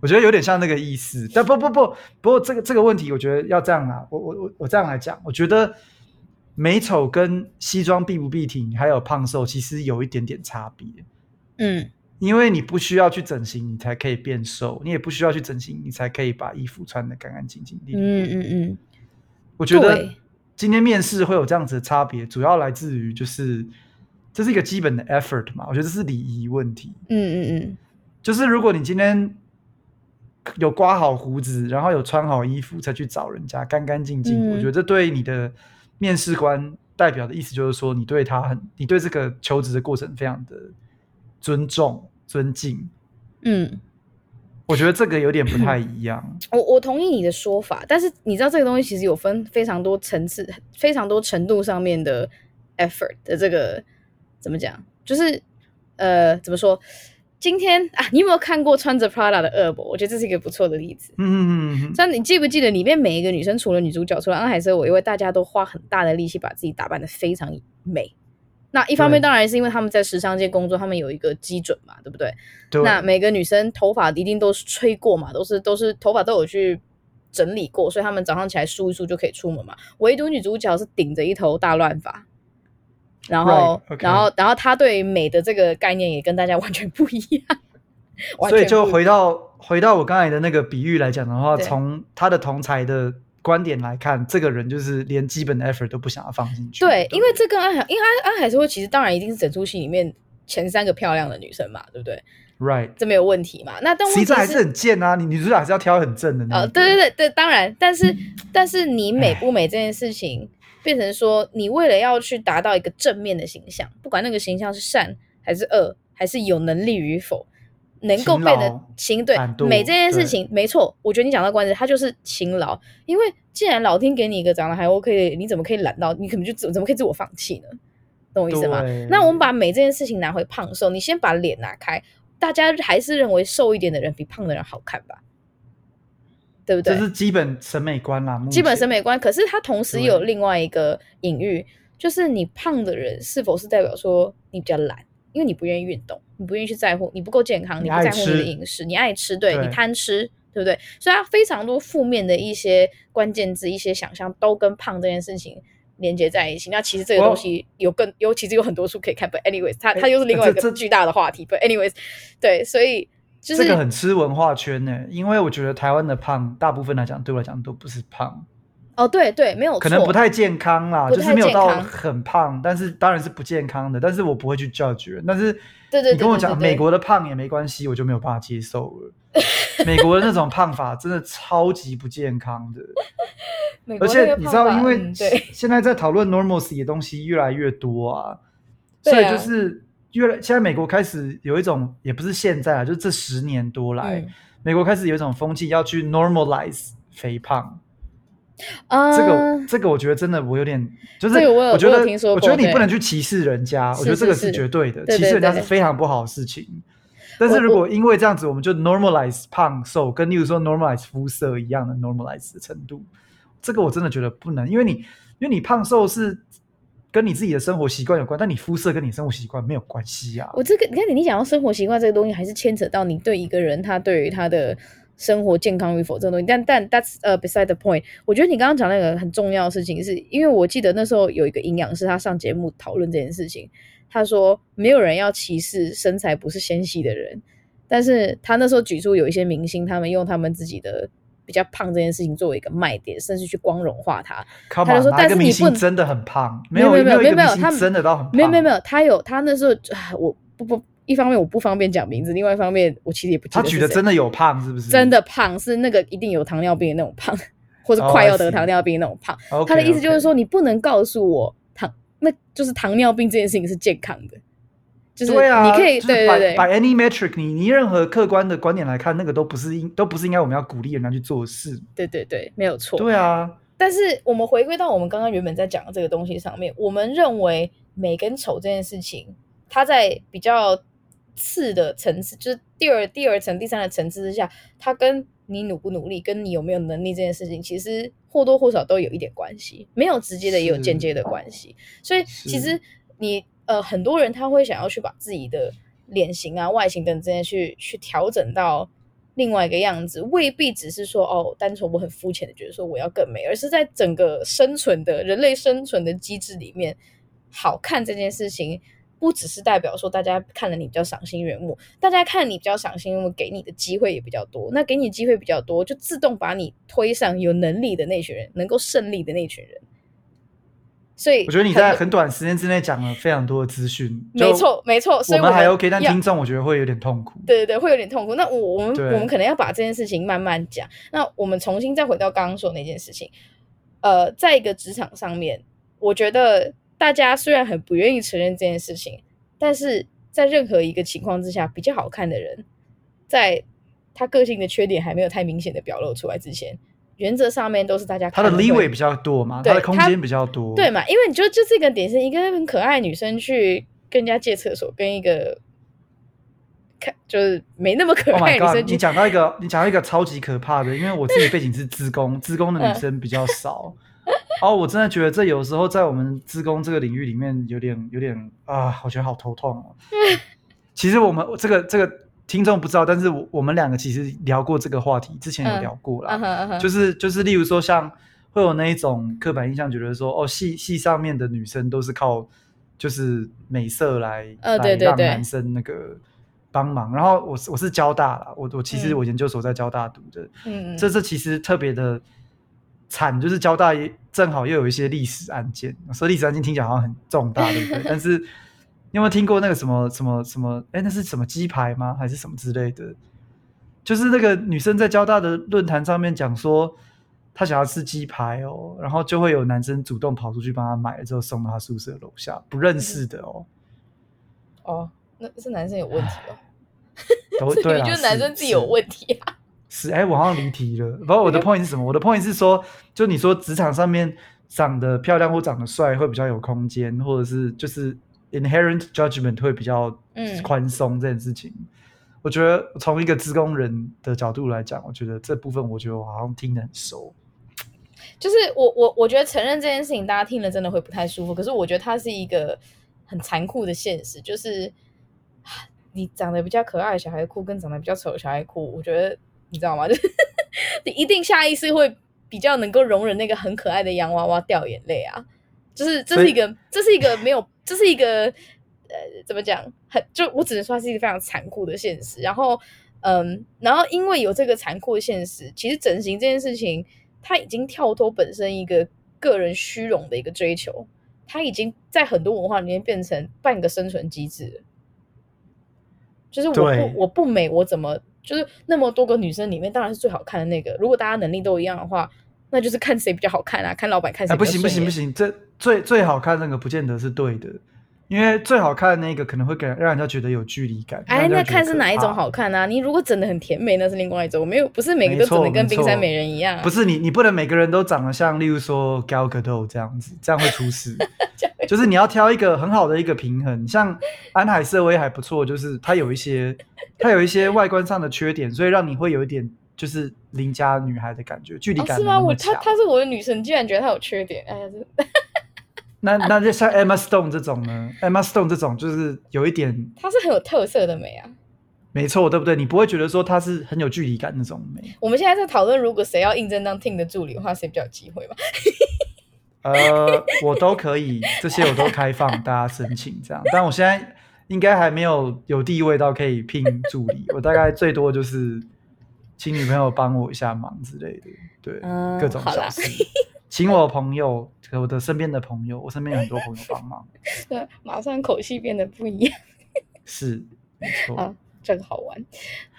我觉得有点像那个意思，但不不不，不过这个这个问题，我觉得要这样啊，我我我我这样来讲，我觉得。美丑跟西装必不必挺，还有胖瘦，其实有一点点差别。嗯，因为你不需要去整形，你才可以变瘦；你也不需要去整形，你才可以把衣服穿得干干净净。嗯嗯嗯。我觉得今天面试会有这样子的差别，主要来自于就是这是一个基本的 effort 嘛。我觉得这是礼仪问题。嗯嗯嗯。就是如果你今天有刮好胡子，然后有穿好衣服才去找人家，干干净净，嗯，我觉得这对你的。面试官代表的意思就是说，你对他很，你对这个求职的过程非常的尊重、尊敬。嗯，我觉得这个有点不太一样。我我同意你的说法，但是你知道这个东西其实有分非常多层次、非常多程度上面的 effort 的这个怎么讲？就是呃，怎么说？今天啊，你有没有看过穿着 Prada 的恶魔？我觉得这是一个不错的例子。嗯嗯嗯。像你记不记得里面每一个女生，除了女主角，除了安海瑟薇，因为大家都花很大的力气把自己打扮的非常美。那一方面当然是因为他们在时尚界工作，他们有一个基准嘛，对不对？对。那每个女生头发一定都是吹过嘛，都是都是头发都有去整理过，所以她们早上起来梳一梳就可以出门嘛。唯独女主角是顶着一头大乱发。然后，right, okay. 然后，然后他对美的这个概念也跟大家完全不一样。<laughs> 所以就回到回到我刚才的那个比喻来讲的话，从他的同才的观点来看，这个人就是连基本的 effort 都不想要放进去。对，对因为这跟安海，因为安安海瑟薇其实当然一定是整出戏里面前三个漂亮的女生嘛，对不对？Right，这没有问题嘛。那但其实还是很贱啊，你女主角还是要挑很正的那。哦，对对对对，当然，但是但是你美不美这件事情。变成说，你为了要去达到一个正面的形象，不管那个形象是善还是恶，还是有能力与否，能够变得勤对美这件事情，没错。我觉得你讲到关键，它就是勤劳。因为既然老天给你一个长得还 OK 的，你怎么可以懒到你可能就怎怎么可以自我放弃呢？懂我意思吗？那我们把美这件事情拿回胖瘦，你先把脸拿开，大家还是认为瘦一点的人比胖的人好看吧？对不对？这是基本审美观啦。基本审美观，可是它同时有另外一个隐喻，就是你胖的人是否是代表说你比较懒，因为你不愿意运动，你不愿意去在乎，你不够健康，你不在乎你的饮食，你爱吃，对，对你贪吃，对不对？所以它非常多负面的一些关键字、一些想象都跟胖这件事情连接在一起。那其实这个东西有更，尤其是有很多书可以看。But anyways，它它又是另外一个巨大的话题。But anyways，对，所以。就是、这个很吃文化圈呢，因为我觉得台湾的胖，大部分来讲，对我来讲都不是胖。哦，对对，没有错，可能不太健康啦，就是没有到很胖，但是当然是不健康的。但是我不会去 judge 人，但是你跟我讲美国的胖也没关系，我就没有办法接受了。美国的那种胖法真的超级不健康的，<laughs> 而且你知道，因为现在在讨论 normalcy 的东西越来越多啊，所以就是。越来，现在美国开始有一种，也不是现在啊，就是这十年多来，嗯、美国开始有一种风气要去 normalize 肥胖。啊、uh，这个这个我觉得真的我有点就是我，我觉得我觉得你不能去歧视人家，我觉得这个是绝对的，歧视人家是非常不好的事情。但是如果因为这样子，我们就 normalize 胖瘦，跟例如说 normalize 肤色一样的 normalize 的程度，这个我真的觉得不能，因为你因为你胖瘦是跟你自己的生活习惯有关，但你肤色跟你生活习惯没有关系啊。我这个你看你你讲到生活习惯这个东西，还是牵扯到你对一个人他对于他的生活健康与否这个东西。但但 that's 呃、uh, beside the point。我觉得你刚刚讲那个很重要的事情，是因为我记得那时候有一个营养师他上节目讨论这件事情。他说：“没有人要歧视身材不是纤细的人，但是他那时候举出有一些明星，他们用他们自己的比较胖这件事情作为一个卖点，甚至去光荣化他。他就说，但是你不真的很胖，没有没有没有没有没有，他真的到很胖，没有没有没有，他有他那时候我不不一方面我不方便讲名字，另外一方面我其实也不记得。他举的真的有胖是不是？真的胖是那个一定有糖尿病的那种胖，或者快要得糖尿病的那种胖。Oh, 他的意思就是说，你不能告诉我糖，那就是糖尿病这件事情是健康的。”就是你可以对对对，by any metric，你你任何客观的观点来看，那个都不是应都不是应该我们要鼓励人家去做事。对对对，没有错。对啊，但是我们回归到我们刚刚原本在讲的这个东西上面，我们认为美跟丑这件事情，它在比较次的层次，就是第二第二层、第三的层次之下，它跟你努不努力、跟你有没有能力这件事情，其实或多或少都有一点关系，没有直接的，也有间接的关系。所以其实你。呃，很多人他会想要去把自己的脸型啊、外形等这些去去调整到另外一个样子，未必只是说哦，单纯我很肤浅的觉得说我要更美，而是在整个生存的人类生存的机制里面，好看这件事情不只是代表说大家看了你比较赏心悦目，大家看你比较赏心悦目，给你的机会也比较多，那给你机会比较多，就自动把你推上有能力的那群人，能够胜利的那群人。所以我觉得你在很短时间之内讲了非常多的资讯，没错没错。所以我们，还 OK，但听众我觉得会有点痛苦。对对对，会有点痛苦。那我我们我们可能要把这件事情慢慢讲。那我们重新再回到刚刚说的那件事情，呃，在一个职场上面，我觉得大家虽然很不愿意承认这件事情，但是在任何一个情况之下，比较好看的人，在他个性的缺点还没有太明显的表露出来之前。原则上面都是大家他的 leeway 比较多嘛，他的空间比较多，对嘛？因为你就就这个点是一个很可爱的女生去跟人家借厕所，跟一个看就是没那么可爱的女生。Oh、你讲到一个，<laughs> 你讲到一个超级可怕的，因为我自己背景是资工，资工的女生比较少。<laughs> 哦，我真的觉得这有时候在我们资工这个领域里面有点有点啊，我觉得好头痛哦。<laughs> 其实我们这个这个。听众不知道，但是我我们两个其实聊过这个话题，之前有聊过啦。嗯 uh uh. 就是就是，例如说像会有那一种刻板印象，觉得说哦，戏戏上面的女生都是靠就是美色来、uh, 来让男生那个帮忙。然后我我是交大啦，我我其实我研究所在交大读的，嗯，这这其实特别的惨，就是交大也正好又有一些历史案件，所以历史案件听起来好像很重大，对不对？<laughs> 但是。你有没有听过那个什么什么什么？哎，那是什么鸡排吗？还是什么之类的？就是那个女生在交大的论坛上面讲说，她想要吃鸡排哦，然后就会有男生主动跑出去帮她买了之后送到她宿舍楼下，不认识的哦。哦，那是男生有问题哦。都 <laughs> 对啊，就是男生自己有问题啊。是哎，我好像离题了。不过我的 point 是什么？我的 point 是说，就你说职场上面长得漂亮或长得帅会比较有空间，或者是就是。Inherent judgment 会比较宽松这件事情，嗯，我觉得从一个资工人的角度来讲，我觉得这部分我觉得我好像听得很熟。就是我我我觉得承认这件事情，大家听了真的会不太舒服。可是我觉得它是一个很残酷的现实，就是你长得比较可爱的小孩哭，跟长得比较丑的小孩哭，我觉得你知道吗？就是你一定下意识会比较能够容忍那个很可爱的洋娃娃掉眼泪啊。就是这是一个，这是一个没有，这是一个呃，怎么讲？很就我只能说它是一个非常残酷的现实。然后，嗯，然后因为有这个残酷的现实，其实整形这件事情，它已经跳脱本身一个个人虚荣的一个追求，它已经在很多文化里面变成半个生存机制了。就是我不我不美，我怎么就是那么多个女生里面，当然是最好看的那个。如果大家能力都一样的话。那就是看谁比较好看啊，看老板看谁。啊，不行不行不行，这最最好看那个不见得是对的，因为最好看的那个可能会给让人家觉得有距离感。哎，那看是哪一种好看啊？你如果整的很甜美，那是另外一种。我没有，不是每个都整的跟冰山美人一样。不是你，你不能每个人都长得像，例如说 Gal Gadot 这样子，这样会出事。<laughs> 就是你要挑一个很好的一个平衡。像安海瑟薇还不错，就是它有一些，它有一些外观上的缺点，所以让你会有一点就是邻家女孩的感觉，距离感、哦。是吗？我她她是我的女神，居然觉得她有缺点，哎呀，这。<laughs> 那那就像 Emma Stone 这种呢？Emma Stone 这种就是有一点，她是很有特色的美啊。没错，对不对？你不会觉得说她是很有距离感那种美。我们现在在讨论，如果谁要应征当 Team 的助理的话，谁比较有机会吧？呃，我都可以，这些我都开放大家申请这样。但我现在应该还没有有地位到可以聘助理，我大概最多就是请女朋友帮我一下忙之类的，对，嗯、各种小事。请我朋友，我的身边的朋友，我身边有很多朋友帮忙。<laughs> 对，马上口气变得不一样。是，没错。啊，这个好玩。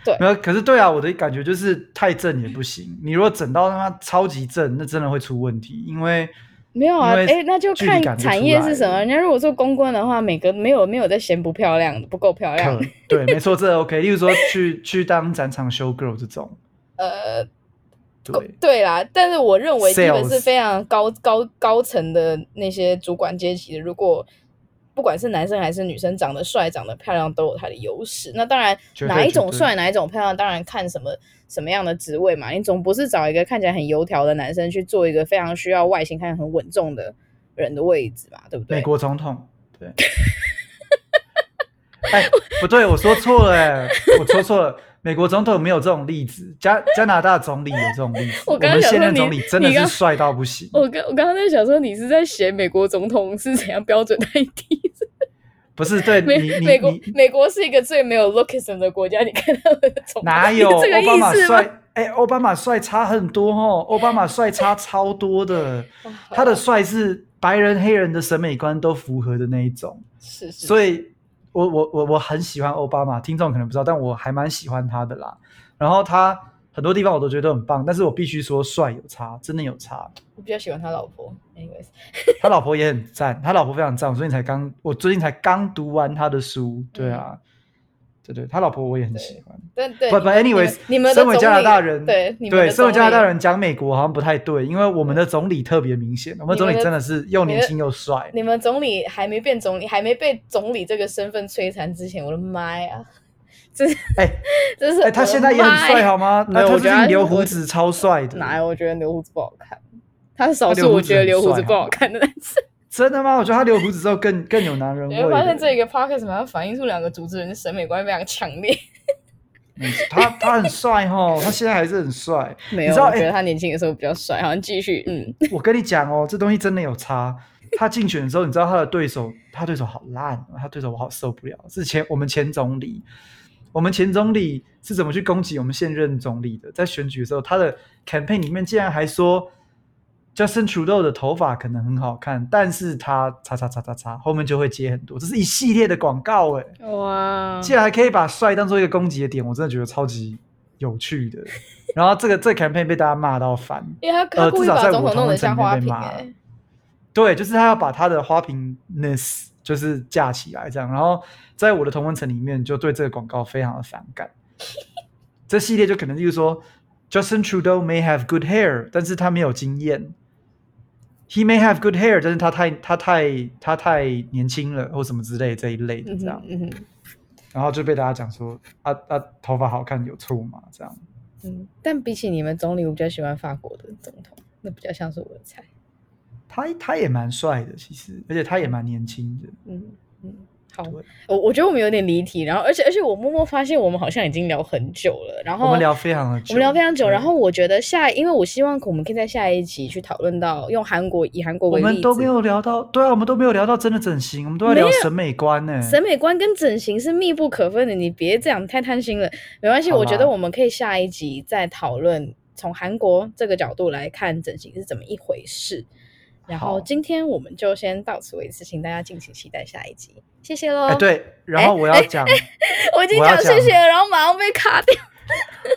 对，没有，可是对啊，我的感觉就是太正也不行。你如果整到他妈超级正，那真的会出问题。因为没有啊，哎，那就看产业是什么。人家如果做公关的话，每个没有没有在嫌不漂亮，不够漂亮。对，没错，这 OK。例如说去去当展场 show girl 这种。呃。对，对啦，但是我认为基本是非常高.高高层的那些主管阶级的，如果不管是男生还是女生，长得帅、长得漂亮都有他的优势。那当然，哪一种帅、哪一种漂亮，当然看什么什么样的职位嘛。你总不是找一个看起来很油条的男生去做一个非常需要外形看起来很稳重的人的位置嘛，对不对？美国总统，对。哎，不对，我说错了，哎，我说错了。美国总统没有这种例子，加加拿大总理有这种例子。<laughs> 我，刚刚我们现任总理真的是帅到不行。我刚我刚刚在想说，你是在写美国总统是怎样标准太低？<laughs> 不是，对，美美国美国是一个最没有 lookism 的国家。你看他们的总统哪有 <laughs> 奥巴马帅？哎，奥巴马帅差很多哦，奥巴马帅差超多的。他的帅是白人黑人的审美观都符合的那一种。是，是，是，所以。我我我我很喜欢奥巴马，听众可能不知道，但我还蛮喜欢他的啦。然后他很多地方我都觉得很棒，但是我必须说帅有差，真的有差。我比较喜欢他老婆，anyways，他老婆也很赞，他老婆非常赞，所以才刚我最近才刚读完他的书，对啊。嗯对对，他老婆我也很喜欢。对对，不不，anyways，你们身为加拿大人，对对，身为加拿大人讲美国好像不太对，因为我们的总理特别明显，我们总理真的是又年轻又帅。你们总理还没变总理，还没被总理这个身份摧残之前，我的妈呀！这是 <laughs> 哎，这是哎，他现在也很帅好吗？那他最近留胡子超帅的。哪有？我觉得留胡子不好看。他是少数我觉得留胡子不好看的男生。真的吗？我觉得他留胡子之后更 <laughs> 更有男人味。你会发现这一个 podcast 好像反映出两个主持人的审美观非常强烈。他他很帅哈，他现在还是很帅。没有，我觉得他年轻的时候比较帅。好像继续，嗯。我跟你讲哦，这东西真的有差。他竞选的时候，你知道他的对手，他对手好烂，他对手我好受不了。是前我们前总理，我们前总理是怎么去攻击我们现任总理的？在选举的时候，他的 campaign 里面竟然还说。Justin Trudeau 的头发可能很好看，但是他叉叉叉叉叉后面就会接很多，这是一系列的广告哎！哇，竟然还可以把帅当做一个攻击的点，我真的觉得超级有趣的。<laughs> 然后这个这个 campaign 被大家骂到烦，因为他故意把总统弄得像花瓶哎。对，就是他要把他的花瓶 ness 就是架起来这样，然后在我的同温层里面就对这个广告非常的反感。<laughs> 这系列就可能就是说，Justin Trudeau may have good hair，但是他没有经验。He may have good hair，但是他太他太他太年轻了，或什么之类这一类的这样，嗯嗯、然后就被大家讲说啊啊头发好看有错吗？这样，嗯，但比起你们总理，我比较喜欢法国的总统，那比较像是我的菜。他他也蛮帅的，其实，而且他也蛮年轻的，嗯嗯。好，我我觉得我们有点离题，然后而且而且我默默发现我们好像已经聊很久了，然后我们聊非常的久，我们聊非常久，然后我觉得下，因为我希望我们可以在下一集去讨论到用韩国以韩国为例，我们都没有聊到，对啊，我们都没有聊到真的整形，我们都在聊审美观呢，审美观跟整形是密不可分的，你别这样太贪心了，没关系，我觉得我们可以下一集再讨论从韩国这个角度来看整形是怎么一回事。然后今天我们就先到此为止，请大家敬请期待下一集，谢谢喽。哎，对，然后我要讲，<laughs> 我已经讲谢谢了，然后马上被卡掉。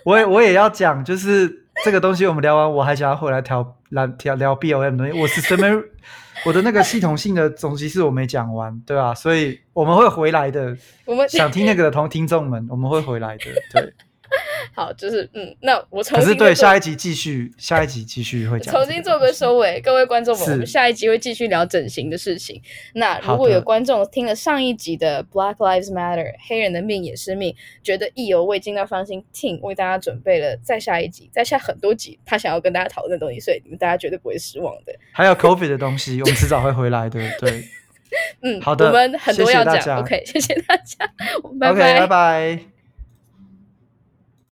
我也我也要讲，就是这个东西我们聊完，我还想要回来调来调聊 BLM 东西。我是身边我的那个系统性的总集是我没讲完，对吧、啊？所以我们会回来的。我们想听那个的同听众们，我们会回来的，对。<laughs> 好，就是嗯，那我重新可是对下一集继续，下一集继续会讲，重新做个收尾。各位观众们，我们下一集会继续聊整形的事情。那如果有观众听了上一集的 Black Lives Matter，黑人的命也是命，觉得意犹未尽，那放心，Ting 为大家准备了再下一集，再下很多集，他想要跟大家讨论的东西，所以你们大家绝对不会失望的。还有 COVID 的东西，我们迟早会回来的，对。<laughs> 嗯，好的，我们很多要讲。谢谢 OK，谢谢大家，<laughs> 拜拜，拜拜。